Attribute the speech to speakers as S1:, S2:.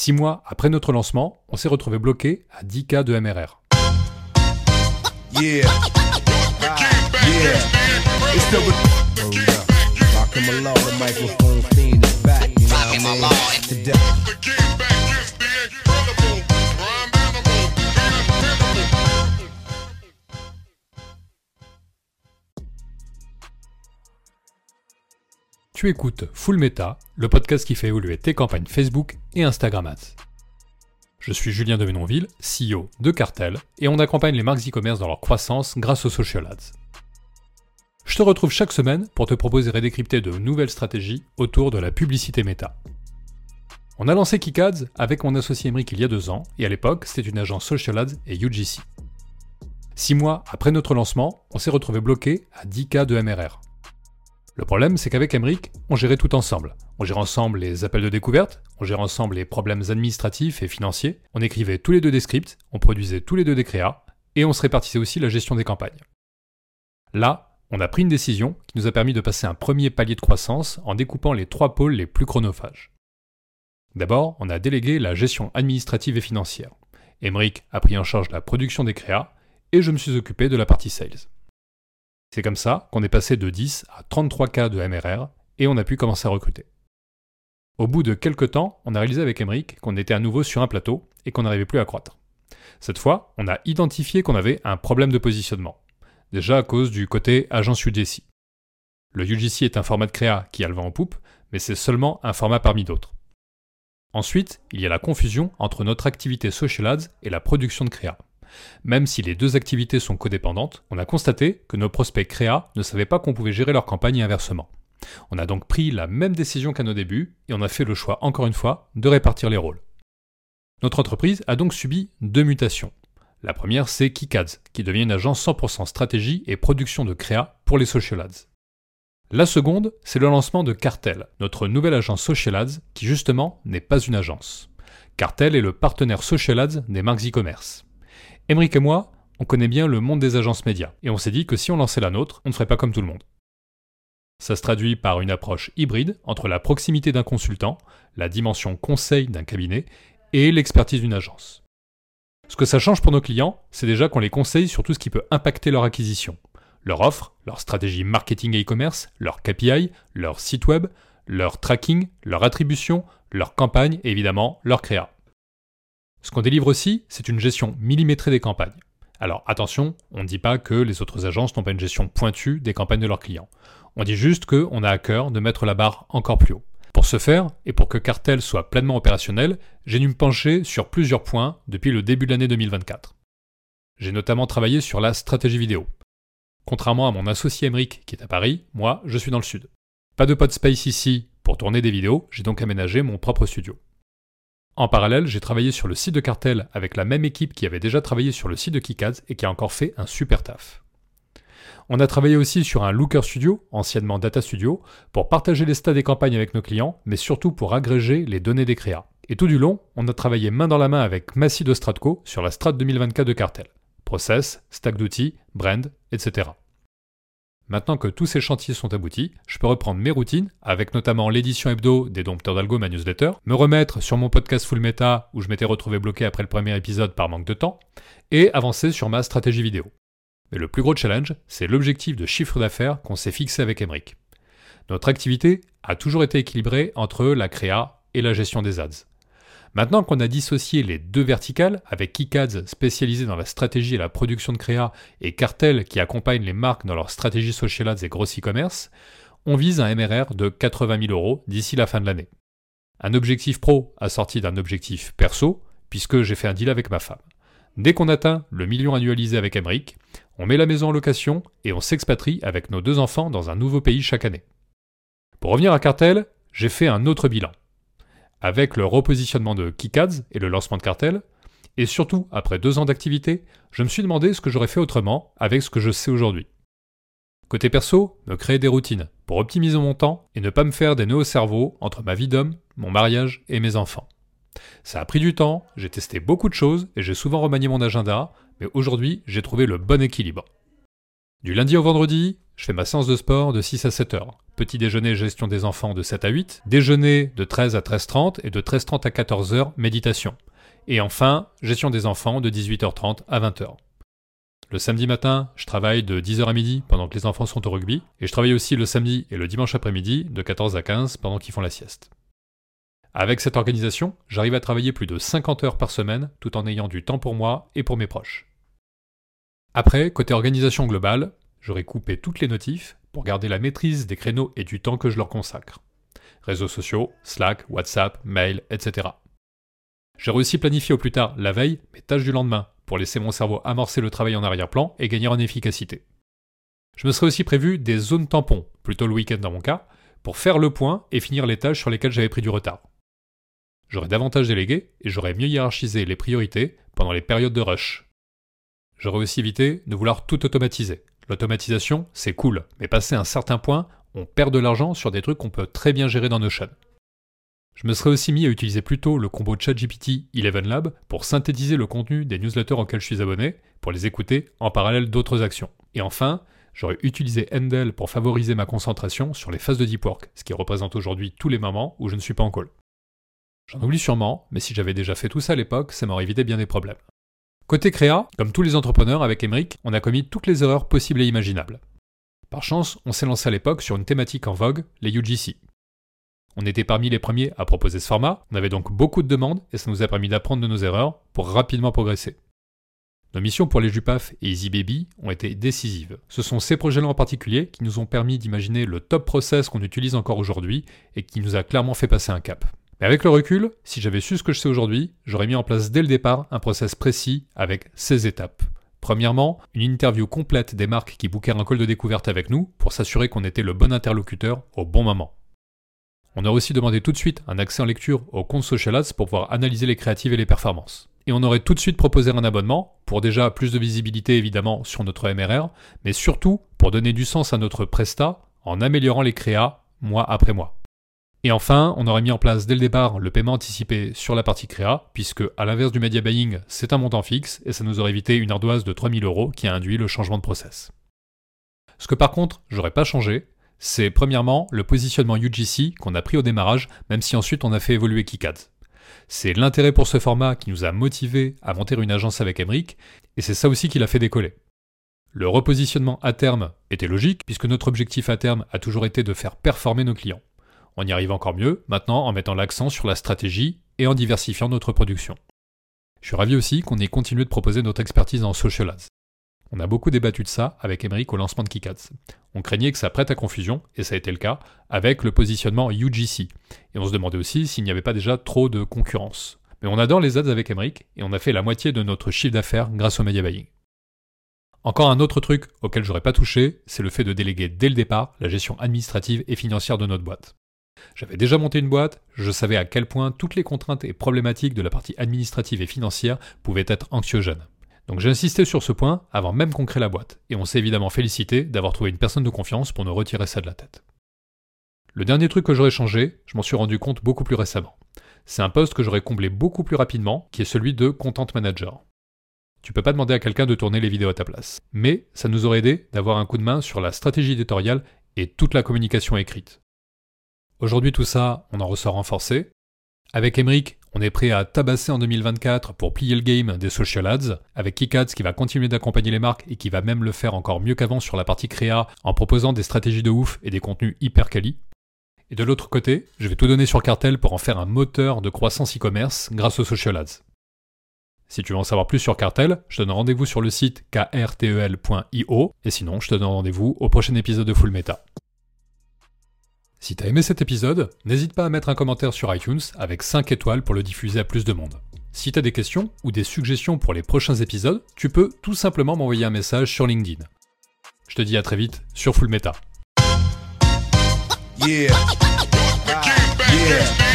S1: Six mois après notre lancement, on s'est retrouvé bloqué à 10K de MRR.
S2: Yeah. Yeah.
S1: Tu écoutes Full Meta, le podcast qui fait évoluer tes campagnes Facebook et Instagram Ads. Je suis Julien de Menonville, CEO de Cartel, et on accompagne les marques e-commerce dans leur croissance grâce aux social ads. Je te retrouve chaque semaine pour te proposer et décrypter de nouvelles stratégies autour de la publicité méta. On a lancé KickAds avec mon associé Emric il y a deux ans, et à l'époque, c'était une agence social ads et UGC. Six mois après notre lancement, on s'est retrouvé bloqué à 10K de MRR. Le problème, c'est qu'avec Emric, on gérait tout ensemble. On gérait ensemble les appels de découverte, on gérait ensemble les problèmes administratifs et financiers, on écrivait tous les deux des scripts, on produisait tous les deux des créas, et on se répartissait aussi la gestion des campagnes. Là, on a pris une décision qui nous a permis de passer un premier palier de croissance en découpant les trois pôles les plus chronophages. D'abord, on a délégué la gestion administrative et financière. Emric a pris en charge la production des créas, et je me suis occupé de la partie sales. C'est comme ça qu'on est passé de 10 à 33 cas de MRR et on a pu commencer à recruter. Au bout de quelques temps, on a réalisé avec Emric qu'on était à nouveau sur un plateau et qu'on n'arrivait plus à croître. Cette fois, on a identifié qu'on avait un problème de positionnement, déjà à cause du côté agence UGC. Le UGC est un format de créa qui a le vent en poupe, mais c'est seulement un format parmi d'autres. Ensuite, il y a la confusion entre notre activité social ads et la production de créa. Même si les deux activités sont codépendantes, on a constaté que nos prospects créa ne savaient pas qu'on pouvait gérer leur campagne inversement. On a donc pris la même décision qu'à nos débuts et on a fait le choix, encore une fois, de répartir les rôles. Notre entreprise a donc subi deux mutations. La première, c'est KickAds, qui devient une agence 100% stratégie et production de créa pour les social ads. La seconde, c'est le lancement de Cartel, notre nouvelle agence social ads, qui justement n'est pas une agence. Cartel est le partenaire social ads des marques e-commerce. Emric et moi, on connaît bien le monde des agences médias, et on s'est dit que si on lançait la nôtre, on ne ferait pas comme tout le monde. Ça se traduit par une approche hybride entre la proximité d'un consultant, la dimension conseil d'un cabinet et l'expertise d'une agence. Ce que ça change pour nos clients, c'est déjà qu'on les conseille sur tout ce qui peut impacter leur acquisition. Leur offre, leur stratégie marketing et e-commerce, leur KPI, leur site web, leur tracking, leur attribution, leur campagne et évidemment leur créa. Ce qu'on délivre aussi, c'est une gestion millimétrée des campagnes. Alors attention, on ne dit pas que les autres agences n'ont pas une gestion pointue des campagnes de leurs clients. On dit juste qu'on a à cœur de mettre la barre encore plus haut. Pour ce faire, et pour que Cartel soit pleinement opérationnel, j'ai dû me pencher sur plusieurs points depuis le début de l'année 2024. J'ai notamment travaillé sur la stratégie vidéo. Contrairement à mon associé Emric qui est à Paris, moi je suis dans le sud. Pas de space ici pour tourner des vidéos, j'ai donc aménagé mon propre studio. En parallèle, j'ai travaillé sur le site de Cartel avec la même équipe qui avait déjà travaillé sur le site de Kikads et qui a encore fait un super taf. On a travaillé aussi sur un Looker Studio, anciennement Data Studio, pour partager les stats des campagnes avec nos clients, mais surtout pour agréger les données des créas. Et tout du long, on a travaillé main dans la main avec Massy de Stratco sur la Strat 2024 de Cartel. Process, stack d'outils, brand, etc. Maintenant que tous ces chantiers sont aboutis, je peux reprendre mes routines, avec notamment l'édition hebdo des Dompteurs d'Algo, ma newsletter, me remettre sur mon podcast Full Meta, où je m'étais retrouvé bloqué après le premier épisode par manque de temps, et avancer sur ma stratégie vidéo. Mais le plus gros challenge, c'est l'objectif de chiffre d'affaires qu'on s'est fixé avec Emric. Notre activité a toujours été équilibrée entre la créa et la gestion des ads. Maintenant qu'on a dissocié les deux verticales, avec KickAds spécialisé dans la stratégie et la production de créa et Cartel qui accompagne les marques dans leur stratégie social et gros e-commerce, on vise un MRR de 80 000 euros d'ici la fin de l'année. Un objectif pro assorti d'un objectif perso, puisque j'ai fait un deal avec ma femme. Dès qu'on atteint le million annualisé avec Emric, on met la maison en location et on s'expatrie avec nos deux enfants dans un nouveau pays chaque année. Pour revenir à Cartel, j'ai fait un autre bilan avec le repositionnement de KickAds et le lancement de cartel, et surtout après deux ans d'activité, je me suis demandé ce que j'aurais fait autrement avec ce que je sais aujourd'hui. Côté perso, me créer des routines pour optimiser mon temps et ne pas me faire des nœuds au cerveau entre ma vie d'homme, mon mariage et mes enfants. Ça a pris du temps, j'ai testé beaucoup de choses et j'ai souvent remanié mon agenda, mais aujourd'hui j'ai trouvé le bon équilibre. Du lundi au vendredi, je fais ma séance de sport de 6 à 7 heures. Petit déjeuner gestion des enfants de 7 à 8. Déjeuner de 13 à 13h30 et de 13h30 à 14h méditation. Et enfin, gestion des enfants de 18h30 à 20h. Le samedi matin, je travaille de 10h à midi pendant que les enfants sont au rugby, et je travaille aussi le samedi et le dimanche après-midi de 14 à 15 pendant qu'ils font la sieste. Avec cette organisation, j'arrive à travailler plus de 50 heures par semaine tout en ayant du temps pour moi et pour mes proches. Après, côté organisation globale, j'aurais coupé toutes les notifs pour garder la maîtrise des créneaux et du temps que je leur consacre. Réseaux sociaux, Slack, WhatsApp, mail, etc. J'ai aussi planifié au plus tard la veille mes tâches du lendemain pour laisser mon cerveau amorcer le travail en arrière-plan et gagner en efficacité. Je me serais aussi prévu des zones tampons, plutôt le week-end dans mon cas, pour faire le point et finir les tâches sur lesquelles j'avais pris du retard. J'aurais davantage délégué et j'aurais mieux hiérarchisé les priorités pendant les périodes de rush. J'aurais aussi évité de vouloir tout automatiser. L'automatisation, c'est cool, mais passé un certain point, on perd de l'argent sur des trucs qu'on peut très bien gérer dans Notion. Je me serais aussi mis à utiliser plutôt le combo ChatGPT Lab pour synthétiser le contenu des newsletters auxquels je suis abonné, pour les écouter en parallèle d'autres actions. Et enfin, j'aurais utilisé Endel pour favoriser ma concentration sur les phases de deep work, ce qui représente aujourd'hui tous les moments où je ne suis pas en call. J'en oublie sûrement, mais si j'avais déjà fait tout ça à l'époque, ça m'aurait évité bien des problèmes. Côté créa, comme tous les entrepreneurs avec Emric, on a commis toutes les erreurs possibles et imaginables. Par chance, on s'est lancé à l'époque sur une thématique en vogue, les UGC. On était parmi les premiers à proposer ce format, on avait donc beaucoup de demandes et ça nous a permis d'apprendre de nos erreurs pour rapidement progresser. Nos missions pour les Jupaf et Easy Baby ont été décisives. Ce sont ces projets-là en particulier qui nous ont permis d'imaginer le top process qu'on utilise encore aujourd'hui et qui nous a clairement fait passer un cap. Mais avec le recul, si j'avais su ce que je sais aujourd'hui, j'aurais mis en place dès le départ un process précis avec 16 étapes. Premièrement, une interview complète des marques qui bouquèrent un call de découverte avec nous pour s'assurer qu'on était le bon interlocuteur au bon moment. On aurait aussi demandé tout de suite un accès en lecture au compte Social Ads pour pouvoir analyser les créatives et les performances. Et on aurait tout de suite proposé un abonnement, pour déjà plus de visibilité évidemment sur notre MRR, mais surtout pour donner du sens à notre Presta en améliorant les créas mois après mois. Et enfin, on aurait mis en place dès le départ le paiement anticipé sur la partie créa, puisque à l'inverse du media buying, c'est un montant fixe et ça nous aurait évité une ardoise de 3000 euros qui a induit le changement de process. Ce que par contre, j'aurais pas changé, c'est premièrement le positionnement UGC qu'on a pris au démarrage, même si ensuite on a fait évoluer KiCad. C'est l'intérêt pour ce format qui nous a motivés à monter une agence avec Emric, et c'est ça aussi qui l'a fait décoller. Le repositionnement à terme était logique, puisque notre objectif à terme a toujours été de faire performer nos clients. On y arrive encore mieux, maintenant en mettant l'accent sur la stratégie et en diversifiant notre production. Je suis ravi aussi qu'on ait continué de proposer notre expertise en social ads. On a beaucoup débattu de ça avec Emeric au lancement de Kikads. On craignait que ça prête à confusion, et ça a été le cas, avec le positionnement UGC. Et on se demandait aussi s'il n'y avait pas déjà trop de concurrence. Mais on adore les ads avec Emeric, et on a fait la moitié de notre chiffre d'affaires grâce au media buying. Encore un autre truc auquel j'aurais pas touché, c'est le fait de déléguer dès le départ la gestion administrative et financière de notre boîte. J'avais déjà monté une boîte, je savais à quel point toutes les contraintes et problématiques de la partie administrative et financière pouvaient être anxiogènes. Donc j'ai insisté sur ce point avant même qu'on crée la boîte, et on s'est évidemment félicité d'avoir trouvé une personne de confiance pour nous retirer ça de la tête. Le dernier truc que j'aurais changé, je m'en suis rendu compte beaucoup plus récemment. C'est un poste que j'aurais comblé beaucoup plus rapidement, qui est celui de Content Manager. Tu peux pas demander à quelqu'un de tourner les vidéos à ta place. Mais ça nous aurait aidé d'avoir un coup de main sur la stratégie éditoriale et toute la communication écrite. Aujourd'hui tout ça, on en ressort renforcé. Avec Emric, on est prêt à tabasser en 2024 pour plier le game des social ads, avec Kikads qui va continuer d'accompagner les marques et qui va même le faire encore mieux qu'avant sur la partie créa en proposant des stratégies de ouf et des contenus hyper quali. Et de l'autre côté, je vais tout donner sur Cartel pour en faire un moteur de croissance e-commerce grâce aux social ads. Si tu veux en savoir plus sur Cartel, je te donne rendez-vous sur le site krtel.io et sinon je te donne rendez-vous au prochain épisode de Full Meta. Si t'as aimé cet épisode, n'hésite pas à mettre un commentaire sur iTunes avec 5 étoiles pour le diffuser à plus de monde. Si t'as des questions ou des suggestions pour les prochains épisodes, tu peux tout simplement m'envoyer un message sur LinkedIn. Je te dis à très vite sur Full Meta.
S2: Yeah. Yeah.